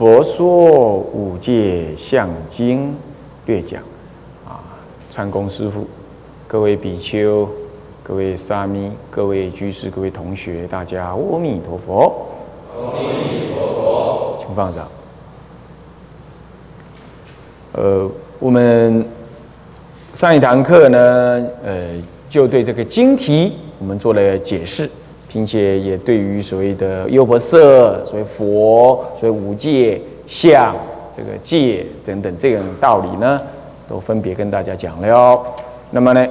佛说五戒相经略讲。啊参公师傅，各位比丘，各位沙弥，各位居士，各位同学，大家阿弥陀佛。阿弥陀佛，请放上。呃，我们上一堂课呢，呃，就对这个经题我们做了解释，并且也对于所谓的优婆塞、所谓佛、所谓五戒、相、这个戒等等这种道理呢。都分别跟大家讲了，那么呢，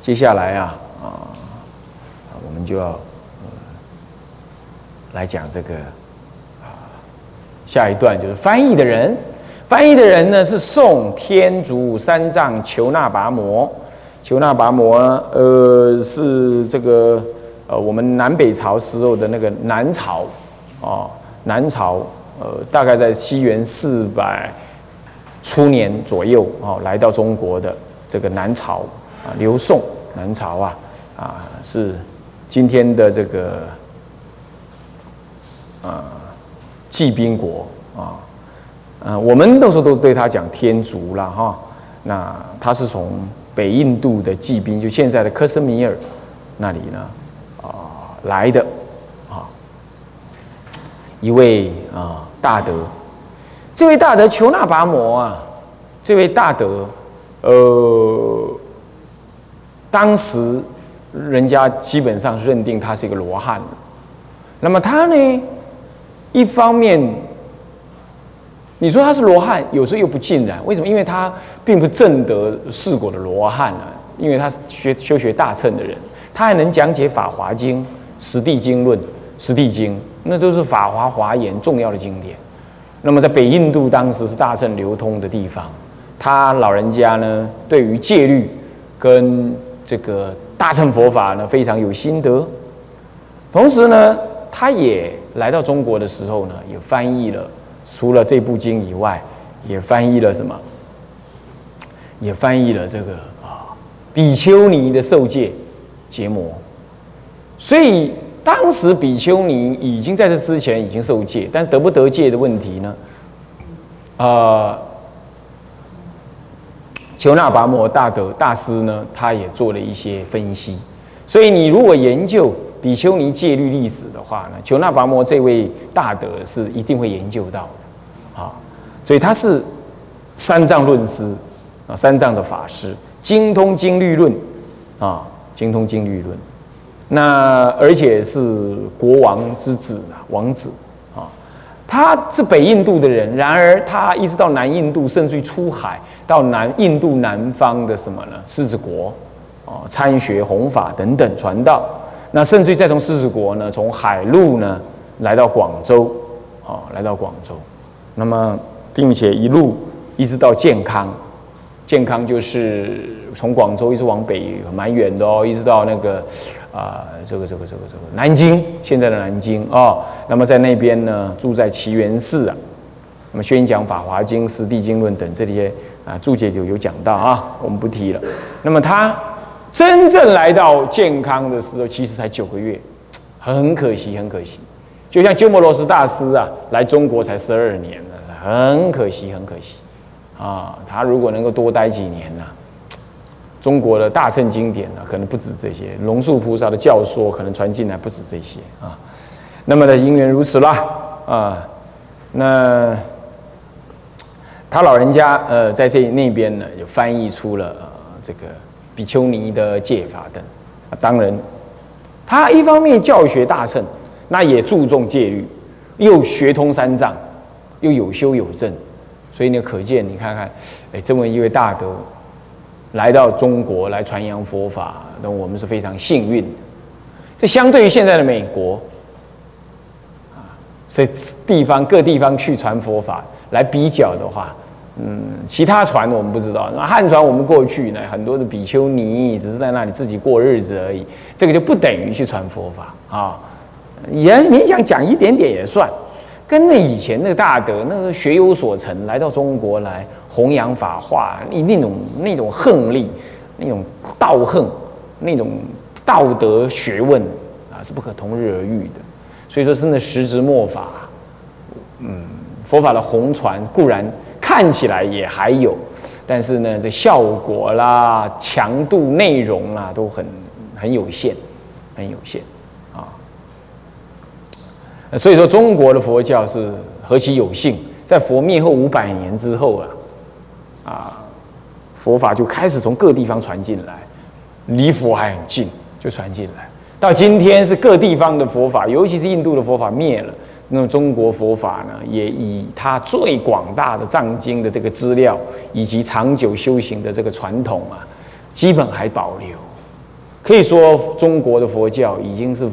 接下来啊啊，我们就要来讲这个啊下一段，就是翻译的人，翻译的人呢是宋天竺三藏求那跋摩，求那跋摩呃是这个呃我们南北朝时候的那个南朝啊南朝呃大概在西元四百。初年左右啊，来到中国的这个南朝啊，刘宋南朝啊啊，是今天的这个啊骑兵国啊，嗯，我们那时候都对他讲天竺了哈。那他是从北印度的骑兵，就现在的克什米尔那里呢啊来的啊，一位啊大德。这位大德求那跋摩啊，这位大德，呃，当时人家基本上认定他是一个罗汉。那么他呢，一方面，你说他是罗汉，有时候又不尽然。为什么？因为他并不正得世果的罗汉啊，因为他是学修学大乘的人，他还能讲解《法华经》《十地经论》《十地经》，那都是法华华严重要的经典。那么在北印度当时是大乘流通的地方，他老人家呢对于戒律跟这个大乘佛法呢非常有心得，同时呢他也来到中国的时候呢也翻译了除了这部经以外，也翻译了什么？也翻译了这个啊比丘尼的受戒结魔，所以。当时比丘尼已经在这之前已经受戒，但得不得戒的问题呢？呃，求那跋摩大德大师呢，他也做了一些分析。所以你如果研究比丘尼戒律历史的话呢，求那跋摩这位大德是一定会研究到的啊。所以他是三藏论师啊，三藏的法师，精通经律论啊，精通经律论。那而且是国王之子啊，王子啊，他是北印度的人，然而他一直到南印度，甚至于出海到南印度南方的什么呢？狮子国啊，参学弘法等等传道。那甚至再从狮子国呢，从海路呢来到广州啊，来到广州，那么并且一路一直到健康，健康就是从广州一直往北蛮远的哦，一直到那个。啊，这个这个这个这个南京，现在的南京啊，那么在那边呢，住在奇缘寺啊，那么宣讲《法华经》《十地经论》等这些啊注解就有讲到啊，我们不提了。那么他真正来到健康的时候，其实才九个月，很可惜，很可惜。就像鸠摩罗什大师啊，来中国才十二年了，很可惜，很可惜啊。他如果能够多待几年呢？中国的大乘经典呢，可能不止这些；龙树菩萨的教说可能传进来不止这些啊。那么的因缘如此啦啊。那他老人家呃，在这那边呢，就翻译出了这个比丘尼的戒法等。啊当然，他一方面教学大乘，那也注重戒律，又学通三藏，又有修有证，所以呢，可见你看看，哎，这么一位大德。来到中国来传扬佛法，那我们是非常幸运的。这相对于现在的美国，啊，所以地方各地方去传佛法来比较的话，嗯，其他船我们不知道，那汉传我们过去呢，很多的比丘尼只是在那里自己过日子而已，这个就不等于去传佛法啊，也勉强讲一点点也算。跟那以前那个大德，那个学有所成，来到中国来弘扬法化，那那种那种横力，那种道横，那种道德学问啊，是不可同日而语的。所以说，真的实质末法，嗯，佛法的红传固然看起来也还有，但是呢，这效果啦、强度、内容啦，都很很有限，很有限啊。所以说，中国的佛教是何其有幸，在佛灭后五百年之后啊，啊，佛法就开始从各地方传进来，离佛还很近，就传进来。到今天是各地方的佛法，尤其是印度的佛法灭了，那么中国佛法呢，也以它最广大的藏经的这个资料，以及长久修行的这个传统啊，基本还保留。可以说，中国的佛教已经是。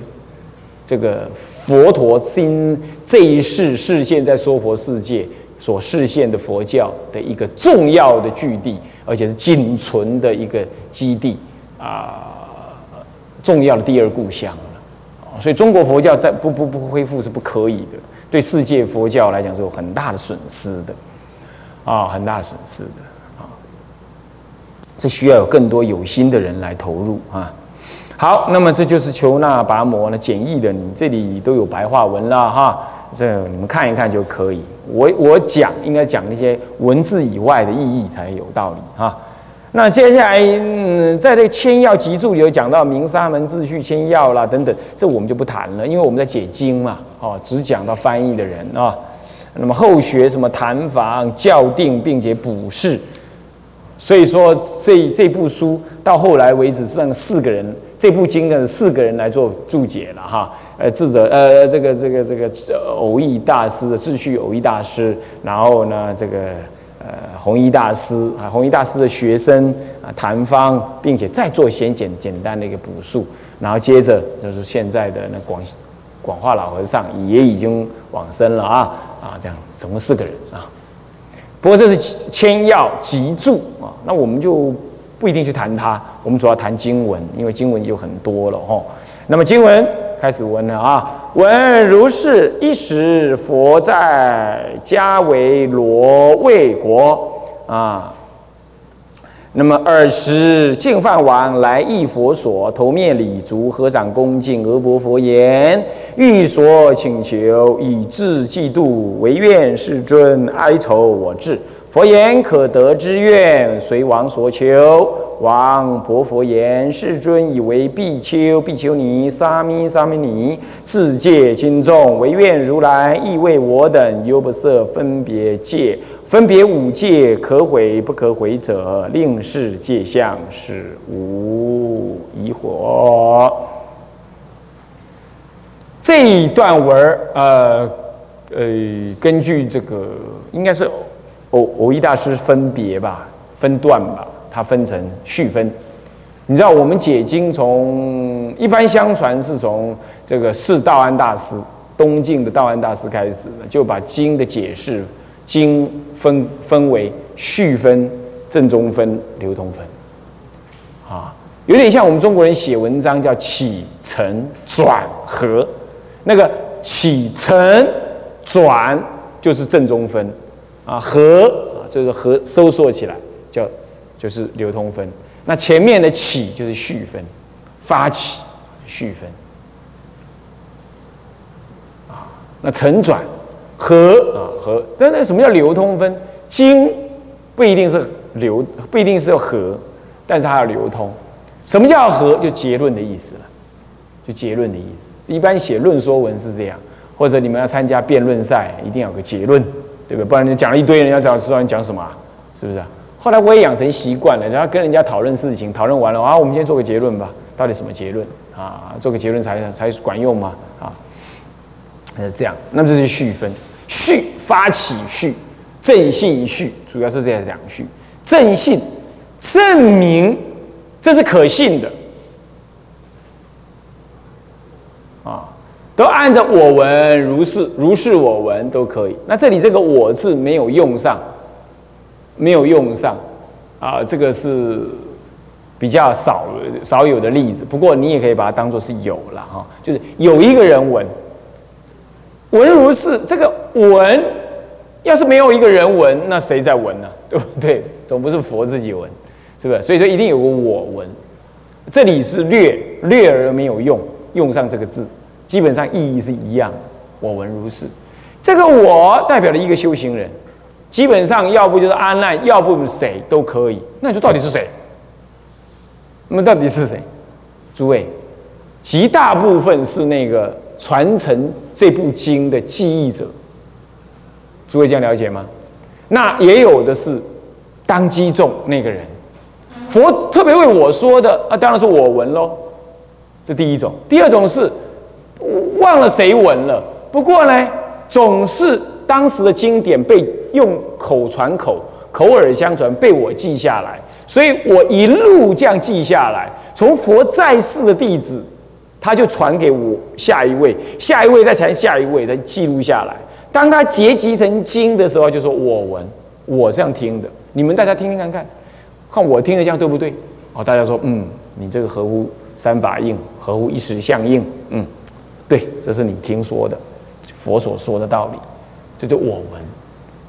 这个佛陀今这一世视现在娑婆世界所视现的佛教的一个重要的据地，而且是仅存的一个基地啊，重要的第二故乡。所以中国佛教在不不不恢复是不可以的，对世界佛教来讲是有很大的损失的啊，很大的损失的啊。这需要有更多有心的人来投入啊。好，那么这就是求那拔摩呢简易的，你这里都有白话文了哈，这你们看一看就可以。我我讲应该讲那些文字以外的意义才有道理哈。那接下来嗯，在这个千要集注里有讲到明沙门自序千要啦等等，这我们就不谈了，因为我们在解经嘛，哦，只讲到翻译的人啊。那么后学什么谈法校定，并且补释。所以说这这部书到后来为止剩四个人，这部经呢四个人来做注解了哈。呃，智者呃这个这个这个偶义大师的秩序偶义大师，然后呢这个呃弘一大师啊弘一大师的学生啊谭方，并且再做简简简单的一个补述，然后接着就是现在的那广广化老和尚也已经往生了啊啊这样总共四个人啊。不过这是千要集注啊，那我们就不一定去谈它，我们主要谈经文，因为经文就很多了哈。那么经文开始闻了啊，闻如是一时佛在家为罗卫国啊。那么尔时净饭王来诣佛所，头面礼足，合掌恭敬，阿薄佛言：欲所请求，以至嫉妒，唯愿世尊哀愁我至。佛言：可得之愿，随王所求。王婆佛言：世尊以为必丘、必丘尼、沙弥、沙弥尼，自戒经众，唯愿如来亦为我等优不色分别戒，分别五戒，可毁不可毁者，令世界相是无疑惑。这一段文儿，呃呃，根据这个，应该是偶偶一大师分别吧，分段吧。它分成序分，你知道我们解经从一般相传是从这个释道安大师东晋的道安大师开始，就把经的解释经分分为序分、正中分、流通分，啊，有点像我们中国人写文章叫起承转合，那个起承转就是正中分，啊合啊就是合收缩起来叫。就是流通分，那前面的起就是序分，发起序分啊，那成转和啊和，但那什么叫流通分？经不一定是流，不一定是要和，但是它要流通。什么叫和？就结论的意思了，就结论的意思。一般写论说文是这样，或者你们要参加辩论赛，一定要有个结论，对不对？不然你讲了一堆，人家知道知道你讲什么，是不是？后来我也养成习惯了，然后跟人家讨论事情，讨论完了啊，我们先做个结论吧，到底什么结论啊？做个结论才才管用嘛啊？是这样，那么这是序分，序发起序，正信序，主要是这样讲序，正信证明这是可信的都按着我闻如是，如是我闻都可以。那这里这个我字没有用上，没有用上啊，这个是比较少少有的例子。不过你也可以把它当做是有了哈，就是有一个人闻，闻如是，这个闻要是没有一个人闻，那谁在闻呢？对不对？总不是佛自己闻，是不是？所以说一定有个我闻。这里是略略而没有用，用上这个字。基本上意义是一样，我闻如是。这个我代表了一个修行人，基本上要不就是阿难，要不谁都可以。那你说到底是谁？那么到底是谁？诸位，极大部分是那个传承这部经的记忆者。诸位这样了解吗？那也有的是当机众那个人，佛特别为我说的，那当然是我闻喽。这第一种，第二种是。忘了谁闻了，不过呢，总是当时的经典被用口传口，口耳相传，被我记下来，所以我一路这样记下来。从佛在世的弟子，他就传给我下一位，下一位再传下一位，再记录下来。当他结集成经的时候，就说我闻，我这样听的。你们大家听听看看，看我听的这样对不对？哦，大家说，嗯，你这个合乎三法印，合乎一时相应，嗯。对，这是你听说的，佛所说的道理，这就我闻。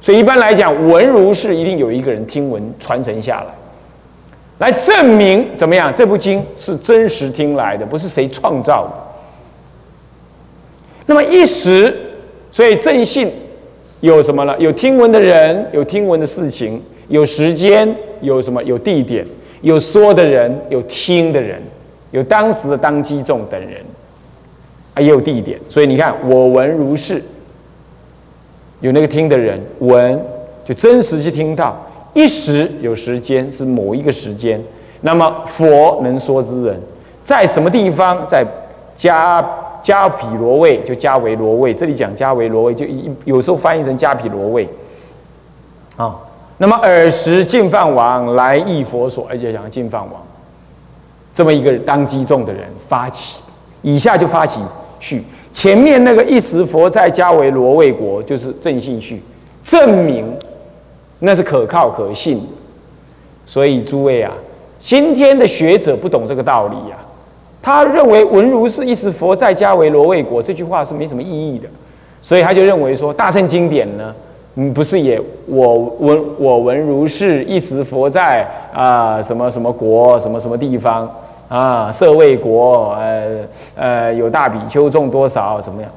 所以一般来讲，闻如是，一定有一个人听闻传承下来，来证明怎么样？这部经是真实听来的，不是谁创造的。那么一时，所以正信有什么呢？有听闻的人，有听闻的事情，有时间，有什么？有地点，有说的人，有听的人，有当时的当机众等人。啊，也有地点，所以你看，我闻如是，有那个听的人闻，就真实去听到。一时有时间是某一个时间，那么佛能说之人，在什么地方？在加加毗罗卫，就加维罗卫。这里讲加维罗卫，就有时候翻译成加毗罗卫。啊，那么尔时净饭王来诣佛所，而且讲净饭王，这么一个当机众的人发起，以下就发起。序前面那个一时佛在家为罗卫国就是正信序，证明那是可靠可信。所以诸位啊，今天的学者不懂这个道理呀，他认为文如是一时佛在家为罗卫国这句话是没什么意义的，所以他就认为说大乘经典呢，嗯，不是也我闻我闻如是一时佛在啊什么什么国什么什么地方。啊，色卫国，呃呃，有大比丘众多少？怎么样？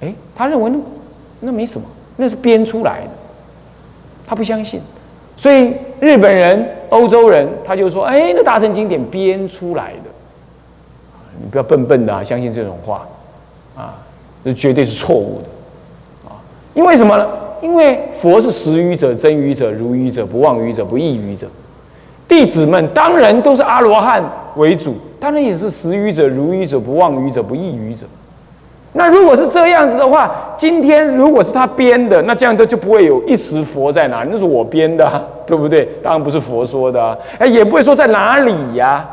哎，他认为那那没什么，那是编出来的，他不相信。所以日本人、欧洲人他就说：“哎，那大乘经典编出来的，你不要笨笨的相信这种话啊，这绝对是错误的啊！因为什么呢？因为佛是实语者、真语者、如语者、不妄语者、不异语者。”弟子们当然都是阿罗汉为主，当然也是识愚者、如愚者、不忘愚者、不异愚者。那如果是这样子的话，今天如果是他编的，那这样的就不会有一时佛在哪里，那是我编的，对不对？当然不是佛说的，哎，也不会说在哪里呀，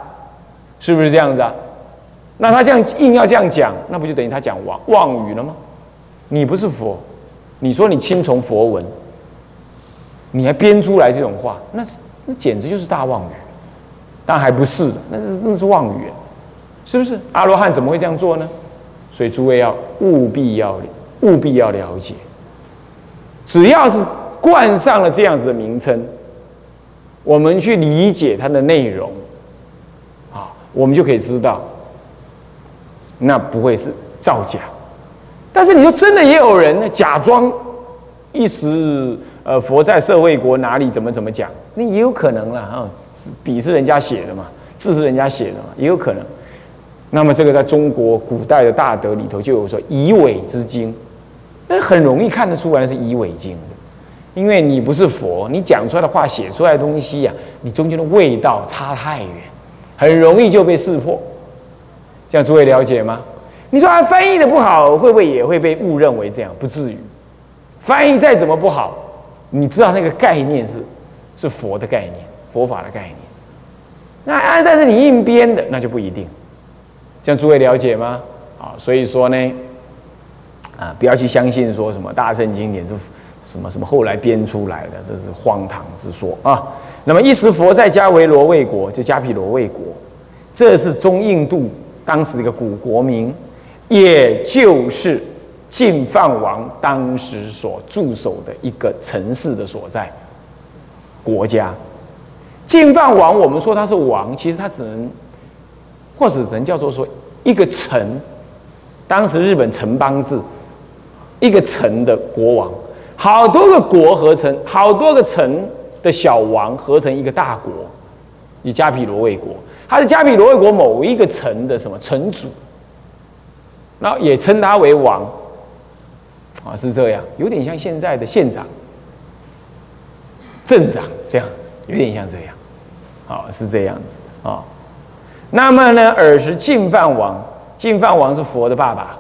是不是这样子啊？那他这样硬要这样讲，那不就等于他讲妄妄语了吗？你不是佛，你说你亲从佛文，你还编出来这种话，那是。那简直就是大妄语，但还不是，那是那是妄语，是不是？阿罗汉怎么会这样做呢？所以诸位要务必要务必要了解，只要是冠上了这样子的名称，我们去理解它的内容，啊，我们就可以知道，那不会是造假。但是你说真的也有人呢，假装一时。呃，佛在社会国哪里怎么怎么讲？那也有可能了啊，笔是人家写的嘛，字是人家写的嘛，也有可能。那么这个在中国古代的大德里头就有说以伪之经，那很容易看得出来是以伪经的，因为你不是佛，你讲出来的话、写出来的东西呀，你中间的味道差太远，很容易就被识破。这样诸位了解吗？你说他翻译的不好，会不会也会被误认为这样？不至于，翻译再怎么不好。你知道那个概念是，是佛的概念，佛法的概念。那啊，但是你硬编的那就不一定。这样诸位了解吗？啊，所以说呢，啊，不要去相信说什么大圣经典是什么什么后来编出来的，这是荒唐之说啊。那么一时佛在迦维罗卫国，就迦毗罗卫国，这是中印度当时一个古国名，也就是净饭王当时所驻守的一个城市的所在国家。净饭王，我们说他是王，其实他只能，或者只能叫做说一个城。当时日本城邦制。一个城的国王，好多个国合成，好多个城的小王合成一个大国，以加比罗卫国，他是加比罗卫国某一个城的什么城主，然后也称他为王，啊，是这样，有点像现在的县长、镇长这样子，有点像这样，啊，是这样子的啊。那么呢，尔时净饭王，净饭王是佛的爸爸，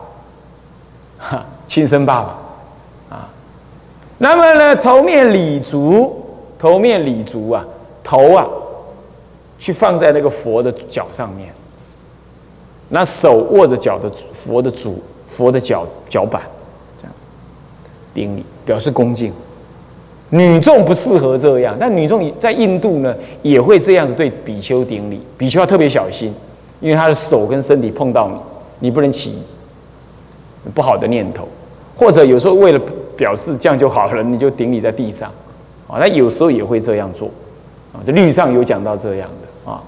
哈。亲生爸爸，啊，那么呢，头面礼足，头面礼足啊，头啊，去放在那个佛的脚上面，那手握着脚的佛的足，佛的脚脚板，顶礼，表示恭敬。女众不适合这样，但女众在印度呢，也会这样子对比丘顶礼，比丘要特别小心，因为他的手跟身体碰到你，你不能起不好的念头。或者有时候为了表示这样就好了，你就顶礼在地上，啊，那有时候也会这样做，啊，这律上有讲到这样的啊，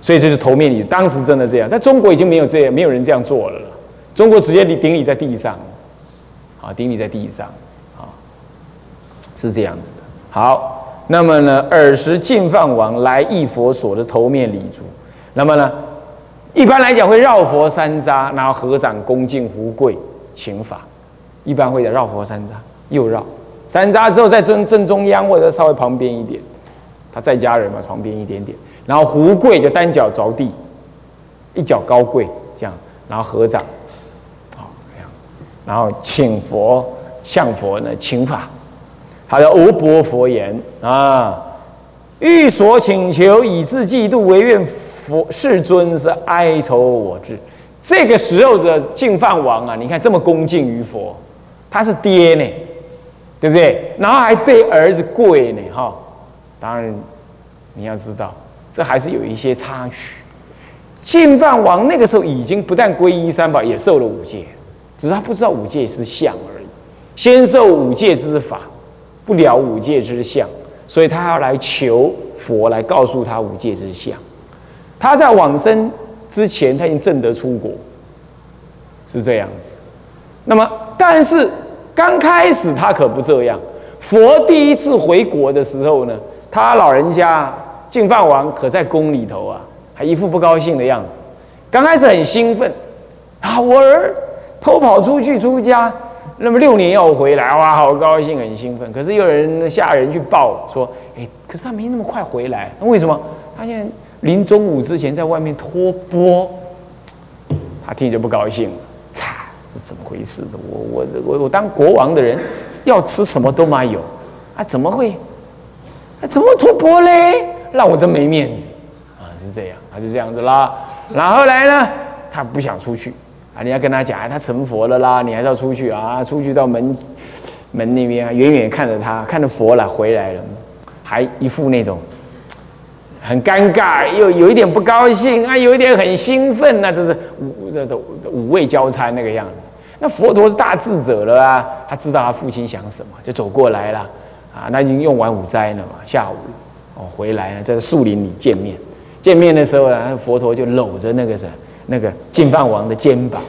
所以这是头面礼，当时真的这样，在中国已经没有这样，没有人这样做了了，中国直接你顶礼在地上，啊，顶礼在地上，啊，是这样子的。好，那么呢，尔时净饭王来忆佛所的头面礼足，那么呢，一般来讲会绕佛三匝，然后合掌恭敬胡跪请法。一般会绕佛三匝，右绕三匝之后，在正正中央或者稍微旁边一点，他在家人嘛，旁边一点点，然后胡跪就单脚着地，一脚高跪这样，然后合掌，然后请佛向佛呢请法，他的无波佛言啊，欲所请求以自嫉妒，唯愿佛世尊是哀愁我智。这个时候的净饭王啊，你看这么恭敬于佛。他是爹呢，对不对？然后还对儿子跪呢，哈。当然，你要知道，这还是有一些插曲。净饭王那个时候已经不但皈依三宝，也受了五戒，只是他不知道五戒是相而已。先受五戒之法，不了五戒之相，所以他要来求佛来告诉他五戒之相。他在往生之前，他已经证得出国，是这样子。那么，但是。刚开始他可不这样，佛第一次回国的时候呢，他老人家净饭王可在宫里头啊，还一副不高兴的样子。刚开始很兴奋，啊，我儿偷跑出去出家，那么六年要回来，哇，好高兴，很兴奋。可是又有人下人去报说，哎，可是他没那么快回来，那为什么？他现临中午之前在外面托钵，他听着不高兴。是怎么回事？我我我我当国王的人要吃什么都没有啊？怎么会？啊，怎么脱钵嘞？让我真没面子啊！是这样，他就这样子啦。然后来呢，他不想出去啊！你要跟他讲，他成佛了啦，你还是要出去啊！出去到门门那边，远远看着他，看着佛了回来了，还一副那种很尴尬，又有一点不高兴啊，有一点很兴奋呐，这是五这是五味交餐那个样子。那佛陀是大智者了啊，他知道他父亲想什么，就走过来了啊。那已经用完午斋了嘛，下午哦回来了，在树林里见面。见面的时候呢，佛陀就搂着那个什那个净饭王的肩膀，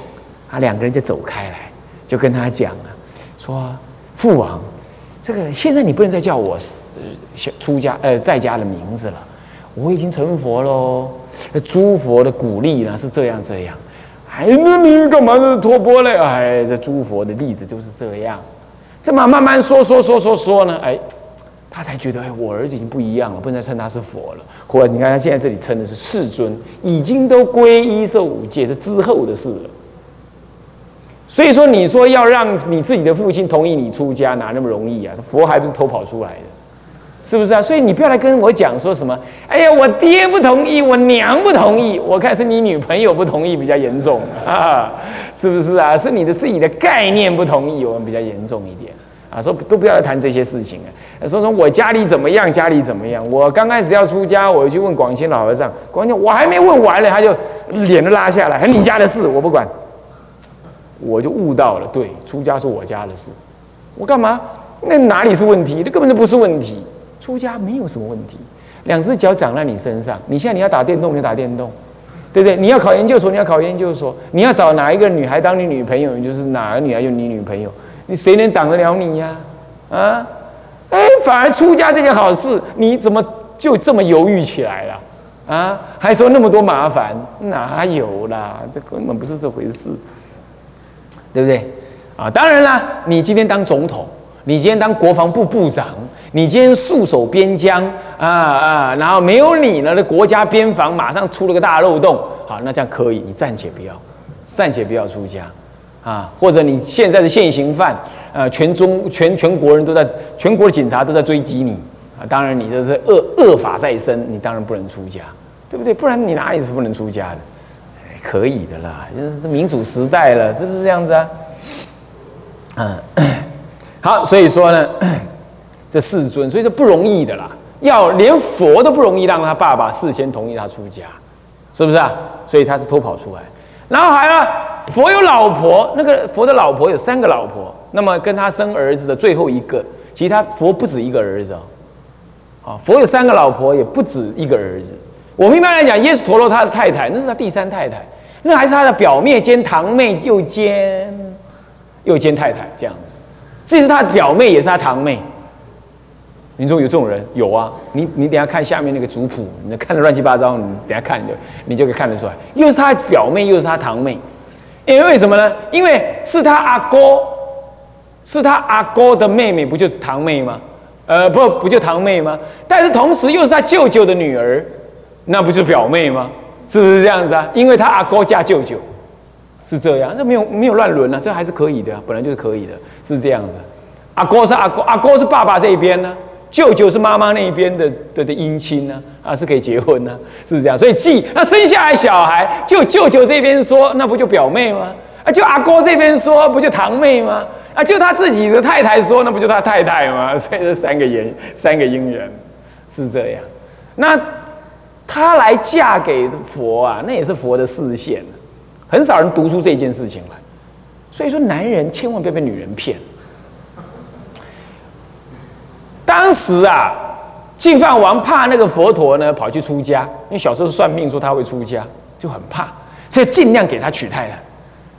啊两个人就走开来，就跟他讲啊，说父王，这个现在你不能再叫我小出家呃在家的名字了，我已经成佛喽。那诸佛的鼓励呢是这样这样。哎，那你干嘛是托钵嘞？哎，这诸佛的例子就是这样，这么慢慢说说说说说呢，哎，他才觉得哎，我儿子已经不一样了，不能再称他是佛了。或者你看他现在这里称的是世尊，已经都皈依受五戒，是之后的事了。所以说，你说要让你自己的父亲同意你出家，哪那么容易啊？佛还不是偷跑出来的？是不是啊？所以你不要来跟我讲说什么，哎呀，我爹不同意，我娘不同意，我看是你女朋友不同意比较严重啊，是不是啊？是你的自己的概念不同意，我们比较严重一点啊。说都不要谈这些事情啊。说说我家里怎么样，家里怎么样？我刚开始要出家，我就去问广清老和尚，广清我还没问完呢，他就脸都拉下来，还你家的事我不管，我就悟到了，对，出家是我家的事，我干嘛？那哪里是问题？那根本就不是问题。出家没有什么问题，两只脚长在你身上。你现在你要打电动，你就打电动，对不对？你要考研究所，你要考研究所。你要找哪一个女孩当你女朋友，你就是哪个女孩就你女朋友。你谁能挡得了你呀？啊？哎，反而出家这件好事，你怎么就这么犹豫起来了？啊？还说那么多麻烦，哪有啦？这根本不是这回事，对不对？啊，当然啦，你今天当总统，你今天当国防部部长。你今天戍守边疆啊啊，然后没有你呢，那国家边防马上出了个大漏洞，好，那这样可以，你暂且不要，暂且不要出家啊，或者你现在的现行犯，呃，全中全全国人都在，全国的警察都在追击你啊，当然你这是恶恶法在身，你当然不能出家，对不对？不然你哪里是不能出家的？可以的啦，就是民主时代了，是不是这样子啊？嗯，好，所以说呢。这世尊，所以说不容易的啦，要连佛都不容易让他爸爸事先同意他出家，是不是啊？所以他是偷跑出来，然后还有佛有老婆，那个佛的老婆有三个老婆，那么跟他生儿子的最后一个，其实他佛不止一个儿子哦，啊，佛有三个老婆，也不止一个儿子。我们一般来讲，耶稣陀罗他的太太，那是他第三太太，那还是他的表妹兼堂妹，又兼又兼太太这样子，这是他表妹，也是他堂妹。民众有这种人有啊，你你等下看下面那个族谱，你看的乱七八糟，你等下看你就你就可以看得出来，又是他表妹，又是他堂妹，因为为什么呢？因为是他阿哥，是他阿哥的妹妹，不就堂妹吗？呃，不不就堂妹吗？但是同时又是他舅舅的女儿，那不就表妹吗？是不是这样子啊？因为他阿哥嫁舅舅，是这样，这没有没有乱伦啊，这还是可以的，本来就是可以的，是这样子。阿哥是阿哥，阿哥是爸爸这一边呢。舅舅是妈妈那一边的的的姻亲呢，啊是可以结婚呢，是这样。所以继那生下来小孩，就舅舅这边说，那不就表妹吗？啊，就阿哥这边说，不就堂妹吗？啊，就他自己的太太说，那不就他太太吗？所以这三个姻三个姻缘是这样。那她来嫁给佛啊，那也是佛的视线，很少人读出这件事情来。所以说，男人千万不要被女人骗。当时啊，净饭王怕那个佛陀呢跑去出家，因为小时候算命说他会出家，就很怕，所以尽量给他娶太太。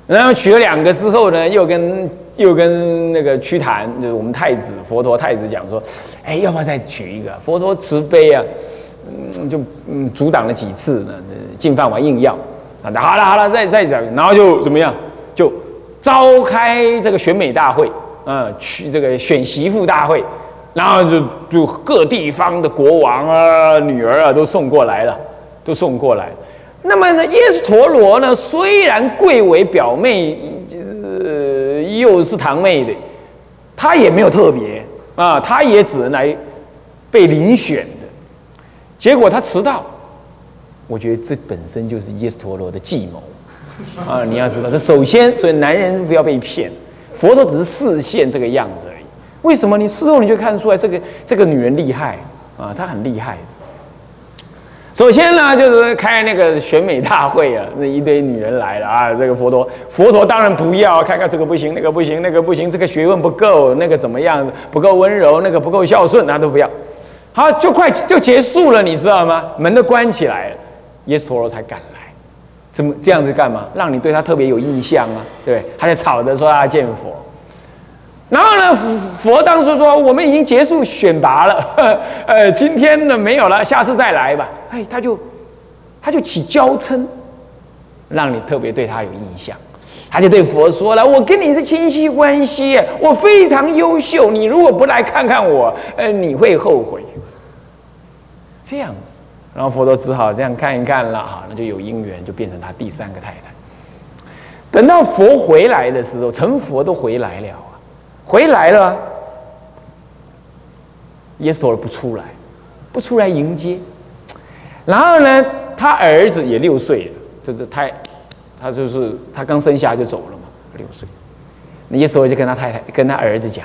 然后娶了两个之后呢，又跟又跟那个屈檀，就是我们太子佛陀太子讲说，哎，要不要再娶一个？佛陀慈悲啊，嗯，就嗯阻挡了几次呢。净饭王硬要，好了好了，再再讲，然后就怎么样？就召开这个选美大会，嗯，娶这个选媳妇大会。然后就就各地方的国王啊、女儿啊都送过来了，都送过来。那么呢，耶稣陀罗呢，虽然贵为表妹，呃，又是堂妹的，他也没有特别啊，他也只能来被遴选的。结果他迟到，我觉得这本身就是耶稣陀罗的计谋啊！你要知道，这首先，所以男人不要被骗，佛陀只是视线这个样子。为什么你事后你就看出来这个这个女人厉害啊？她很厉害。首先呢，就是开那个选美大会啊，那一堆女人来了啊。这个佛陀，佛陀当然不要，看看这个不行，那个不行，那个不行，这个学问不够，那个怎么样，不够温柔，那个不够孝顺，那都不要。好，就快就结束了，你知道吗？门都关起来了，耶稣陀罗才赶来。怎么这样子干嘛？让你对他特别有印象啊？对，他在吵着说他见佛。然后呢，佛当时说：“我们已经结束选拔了，呃，今天呢没有了，下次再来吧。”哎，他就他就起娇嗔，让你特别对他有印象。他就对佛说了：“我跟你是亲戚关系，我非常优秀，你如果不来看看我，呃，你会后悔。”这样子，然后佛陀只好这样看一看了，哈，那就有因缘，就变成他第三个太太。等到佛回来的时候，成佛都回来了。回来了，耶斯陀罗不出来，不出来迎接。然后呢，他儿子也六岁了，就是他，他就是他刚生下就走了嘛，六岁。那耶稣就跟他太太、跟他儿子讲，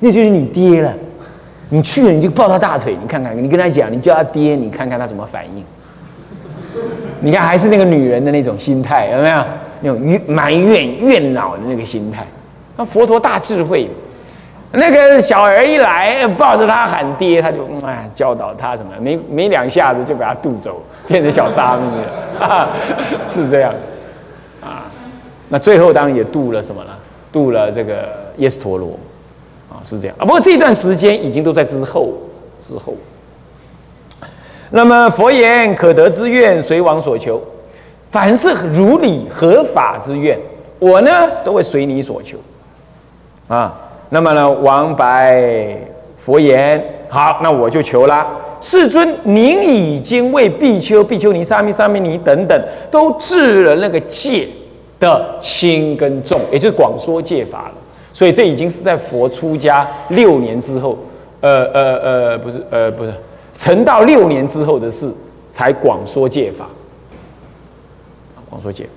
那就是你爹了。你去了你就抱他大腿，你看看，你跟他讲，你叫他爹，你看看他怎么反应。你看还是那个女人的那种心态，有没有？那种埋怨、怨恼的那个心态。那佛陀大智慧。那个小儿一来，抱着他喊爹，他就哎教导他什么，没没两下子就把他渡走，变成小沙弥了，是这样啊。那最后当然也渡了什么了？渡了这个耶斯陀罗啊，是这样啊。不过这段时间已经都在之后之后。那么佛言：可得之愿，随往所求。凡是如理合法之愿，我呢都会随你所求啊。那么呢，王白佛言：“好，那我就求了。世尊，您已经为比丘、比丘尼、沙弥、沙弥尼等等，都治了那个戒的轻跟重，也就是广说戒法了。所以这已经是在佛出家六年之后，呃呃呃，不是，呃不是，成道六年之后的事，才广说戒法，广说戒法。”